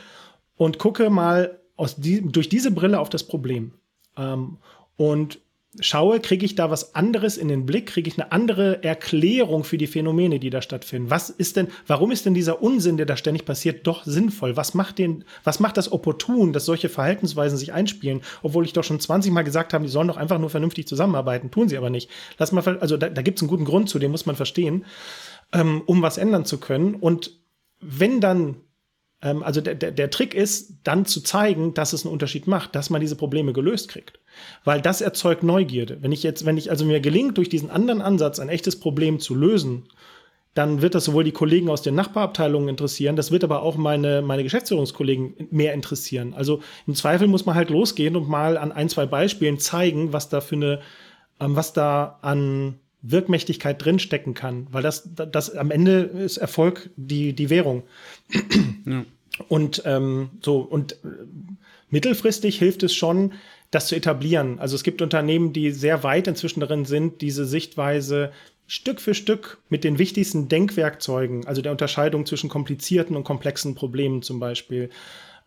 und gucke mal aus die, durch diese Brille auf das Problem. Ähm, und schaue, kriege ich da was anderes in den Blick, kriege ich eine andere Erklärung für die Phänomene, die da stattfinden. Was ist denn, warum ist denn dieser Unsinn, der da ständig passiert, doch sinnvoll? Was macht den, was macht das opportun, dass solche Verhaltensweisen sich einspielen, obwohl ich doch schon 20 Mal gesagt habe, die sollen doch einfach nur vernünftig zusammenarbeiten, tun sie aber nicht. Lass mal, also da, da gibt es einen guten Grund zu, den muss man verstehen, ähm, um was ändern zu können. Und wenn dann ähm, also der, der, der Trick ist, dann zu zeigen, dass es einen Unterschied macht, dass man diese Probleme gelöst kriegt. Weil das erzeugt Neugierde. Wenn ich jetzt, wenn ich also mir gelingt, durch diesen anderen Ansatz ein echtes Problem zu lösen, dann wird das sowohl die Kollegen aus den Nachbarabteilungen interessieren, das wird aber auch meine, meine Geschäftsführungskollegen mehr interessieren. Also im Zweifel muss man halt losgehen und mal an ein, zwei Beispielen zeigen, was da für eine, ähm, was da an Wirkmächtigkeit drinstecken kann, weil das, das am Ende ist Erfolg die, die Währung. Ja. Und ähm, so, und äh, mittelfristig hilft es schon, das zu etablieren. Also es gibt Unternehmen, die sehr weit inzwischen darin sind, diese Sichtweise Stück für Stück mit den wichtigsten Denkwerkzeugen, also der Unterscheidung zwischen komplizierten und komplexen Problemen zum Beispiel,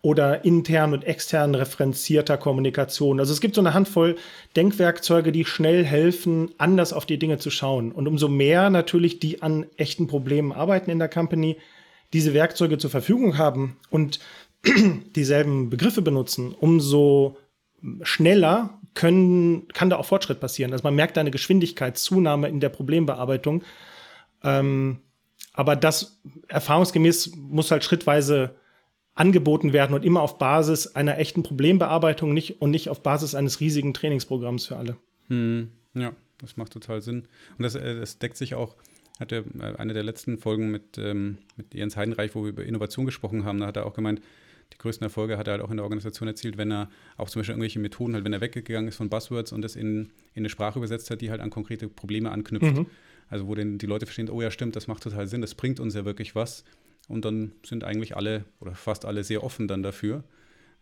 oder intern und extern referenzierter Kommunikation. Also es gibt so eine Handvoll Denkwerkzeuge, die schnell helfen, anders auf die Dinge zu schauen. Und umso mehr natürlich die an echten Problemen arbeiten in der Company, diese Werkzeuge zur Verfügung haben und *clears throat* dieselben Begriffe benutzen, umso schneller können, kann da auch Fortschritt passieren. Also man merkt da eine Geschwindigkeitszunahme in der Problembearbeitung. Ähm, aber das erfahrungsgemäß muss halt schrittweise angeboten werden und immer auf Basis einer echten Problembearbeitung nicht, und nicht auf Basis eines riesigen Trainingsprogramms für alle. Hm, ja, das macht total Sinn. Und das, äh, das deckt sich auch, hatte äh, eine der letzten Folgen mit, ähm, mit Jens Heidenreich, wo wir über Innovation gesprochen haben, da hat er auch gemeint, die größten Erfolge hat er halt auch in der Organisation erzielt, wenn er auch zum Beispiel irgendwelche Methoden, halt, wenn er weggegangen ist von Buzzwords und das in, in eine Sprache übersetzt hat, die halt an konkrete Probleme anknüpft. Mhm. Also wo denn die Leute verstehen, oh ja, stimmt, das macht total Sinn, das bringt uns ja wirklich was. Und dann sind eigentlich alle oder fast alle sehr offen dann dafür,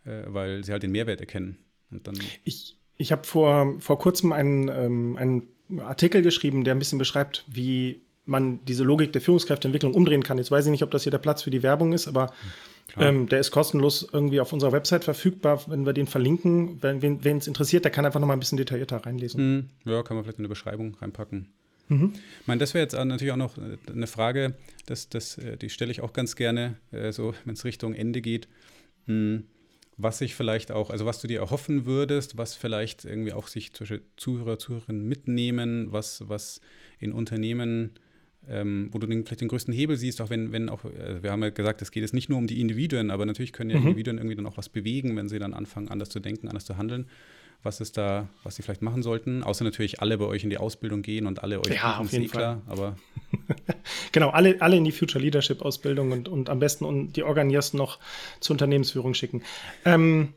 äh, weil sie halt den Mehrwert erkennen. Und dann ich ich habe vor, vor kurzem einen, ähm, einen Artikel geschrieben, der ein bisschen beschreibt, wie man diese Logik der Führungskräfteentwicklung umdrehen kann. Jetzt weiß ich nicht, ob das hier der Platz für die Werbung ist, aber Ähm, der ist kostenlos irgendwie auf unserer Website verfügbar, wenn wir den verlinken. Wenn es interessiert, der kann einfach noch mal ein bisschen detaillierter reinlesen. Mhm. Ja, kann man vielleicht in eine Beschreibung reinpacken. Mhm. Ich meine, das wäre jetzt natürlich auch noch äh, eine Frage, das, das, äh, die stelle ich auch ganz gerne, äh, so wenn es Richtung Ende geht. Hm, was sich vielleicht auch, also was du dir erhoffen würdest, was vielleicht irgendwie auch sich Zuhörer, Zuhörerinnen mitnehmen, was, was in Unternehmen, ähm, wo du den, vielleicht den größten Hebel siehst, auch wenn, wenn auch, äh, wir haben ja gesagt, es geht jetzt nicht nur um die Individuen, aber natürlich können ja mhm. Individuen irgendwie dann auch was bewegen, wenn sie dann anfangen, anders zu denken, anders zu handeln was ist da, was sie vielleicht machen sollten? Außer natürlich alle bei euch in die Ausbildung gehen und alle euch ja, auf jeden Fall. klar, aber *laughs* genau, alle, alle in die Future Leadership Ausbildung und, und am besten und die Organiers noch zur Unternehmensführung schicken. Ähm,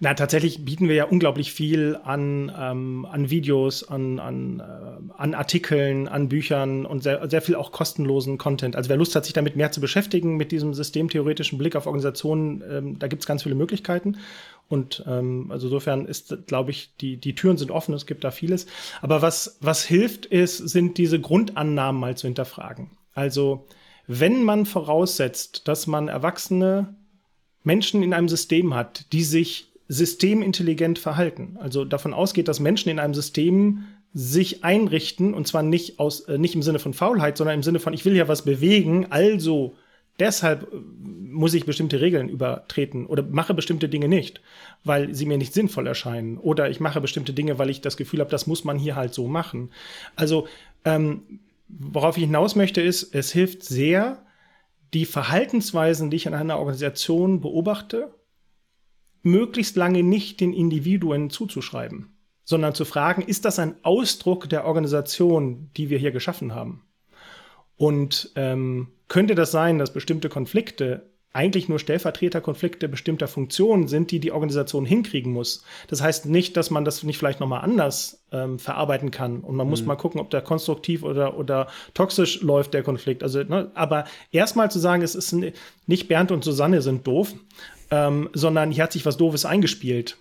na, tatsächlich bieten wir ja unglaublich viel an, ähm, an Videos, an, an, äh, an Artikeln, an Büchern und sehr, sehr viel auch kostenlosen Content. Also wer Lust hat, sich damit mehr zu beschäftigen, mit diesem systemtheoretischen Blick auf Organisationen, ähm, da gibt es ganz viele Möglichkeiten. Und ähm, also insofern ist, glaube ich, die, die Türen sind offen, es gibt da vieles. Aber was, was hilft, ist, sind diese Grundannahmen mal zu hinterfragen. Also wenn man voraussetzt, dass man erwachsene Menschen in einem System hat, die sich systemintelligent verhalten, also davon ausgeht, dass Menschen in einem System sich einrichten und zwar nicht aus äh, nicht im Sinne von Faulheit, sondern im Sinne von ich will ja was bewegen, also deshalb äh, muss ich bestimmte Regeln übertreten oder mache bestimmte Dinge nicht, weil sie mir nicht sinnvoll erscheinen. Oder ich mache bestimmte Dinge, weil ich das Gefühl habe, das muss man hier halt so machen. Also, ähm, worauf ich hinaus möchte, ist, es hilft sehr, die Verhaltensweisen, die ich in einer Organisation beobachte, möglichst lange nicht den Individuen zuzuschreiben, sondern zu fragen, ist das ein Ausdruck der Organisation, die wir hier geschaffen haben? Und ähm, könnte das sein, dass bestimmte Konflikte eigentlich nur Stellvertreterkonflikte bestimmter Funktionen sind, die die Organisation hinkriegen muss. Das heißt nicht, dass man das nicht vielleicht nochmal anders ähm, verarbeiten kann und man mhm. muss mal gucken, ob der konstruktiv oder, oder toxisch läuft, der Konflikt. Also, ne, aber erstmal zu sagen, es ist nicht Bernd und Susanne sind doof, ähm, sondern hier hat sich was Doofes eingespielt.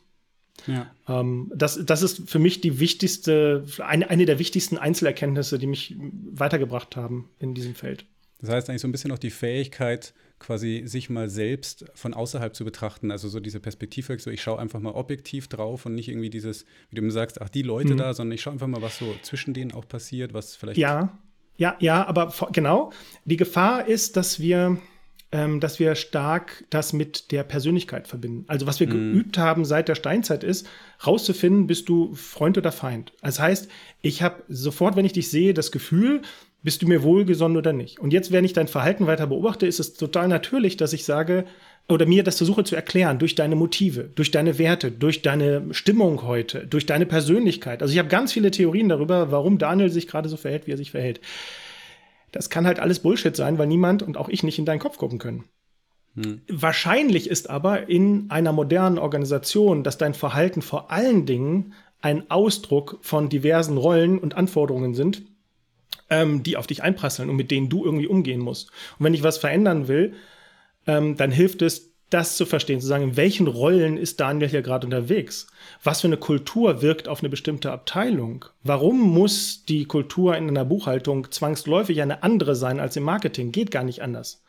Ja. Ähm, das, das ist für mich die wichtigste, eine, eine der wichtigsten Einzelerkenntnisse, die mich weitergebracht haben in diesem Feld. Das heißt eigentlich so ein bisschen auch die Fähigkeit, quasi sich mal selbst von außerhalb zu betrachten. Also so diese Perspektive, so ich schaue einfach mal objektiv drauf und nicht irgendwie dieses, wie du sagst, ach, die Leute mhm. da, sondern ich schaue einfach mal, was so zwischen denen auch passiert, was vielleicht. Ja, ja, ja, aber genau. Die Gefahr ist, dass wir, ähm, dass wir stark das mit der Persönlichkeit verbinden. Also was wir mhm. geübt haben seit der Steinzeit ist, rauszufinden, bist du Freund oder Feind. Das heißt, ich habe sofort, wenn ich dich sehe, das Gefühl, bist du mir wohlgesonnen oder nicht? Und jetzt, wenn ich dein Verhalten weiter beobachte, ist es total natürlich, dass ich sage, oder mir das versuche zu erklären durch deine Motive, durch deine Werte, durch deine Stimmung heute, durch deine Persönlichkeit. Also ich habe ganz viele Theorien darüber, warum Daniel sich gerade so verhält, wie er sich verhält. Das kann halt alles Bullshit sein, weil niemand und auch ich nicht in deinen Kopf gucken können. Hm. Wahrscheinlich ist aber in einer modernen Organisation, dass dein Verhalten vor allen Dingen ein Ausdruck von diversen Rollen und Anforderungen sind, ähm, die auf dich einprasseln und mit denen du irgendwie umgehen musst. Und wenn ich was verändern will, ähm, dann hilft es, das zu verstehen, zu sagen, in welchen Rollen ist Daniel hier gerade unterwegs? Was für eine Kultur wirkt auf eine bestimmte Abteilung? Warum muss die Kultur in einer Buchhaltung zwangsläufig eine andere sein als im Marketing? Geht gar nicht anders.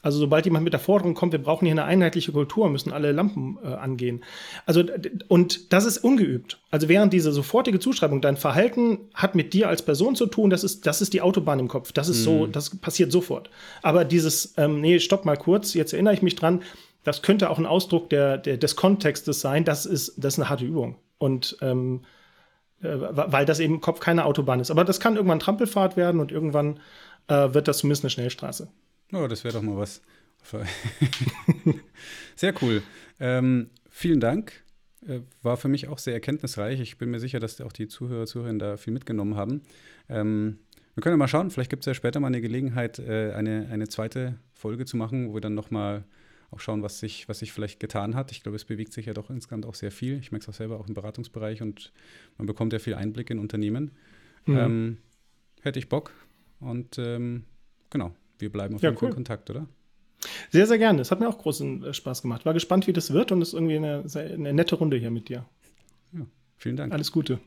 Also sobald jemand mit der Forderung kommt, wir brauchen hier eine einheitliche Kultur, müssen alle Lampen äh, angehen. Also und das ist ungeübt. Also während diese sofortige Zuschreibung, dein Verhalten hat mit dir als Person zu tun, das ist das ist die Autobahn im Kopf. Das ist mhm. so, das passiert sofort. Aber dieses ähm, nee, stopp mal kurz, jetzt erinnere ich mich dran, das könnte auch ein Ausdruck der, der des Kontextes sein. Das ist das ist eine harte Übung und ähm, äh, weil das eben im Kopf keine Autobahn ist. Aber das kann irgendwann Trampelfahrt werden und irgendwann äh, wird das zumindest eine Schnellstraße. Oh, das wäre doch mal was. *laughs* sehr cool. Ähm, vielen Dank. Äh, war für mich auch sehr erkenntnisreich. Ich bin mir sicher, dass auch die Zuhörer, Zuhörerinnen da viel mitgenommen haben. Ähm, wir können ja mal schauen, vielleicht gibt es ja später mal eine Gelegenheit, äh, eine, eine zweite Folge zu machen, wo wir dann nochmal auch schauen, was sich, was sich vielleicht getan hat. Ich glaube, es bewegt sich ja doch insgesamt auch sehr viel. Ich merke es auch selber auch im Beratungsbereich und man bekommt ja viel Einblick in Unternehmen. Mhm. Ähm, hätte ich Bock und ähm, genau, wir bleiben auf jeden Fall cool. in Kontakt, oder? Sehr, sehr gerne. Es hat mir auch großen äh, Spaß gemacht. War gespannt, wie das wird und es ist irgendwie eine, eine nette Runde hier mit dir. Ja, vielen Dank. Alles Gute.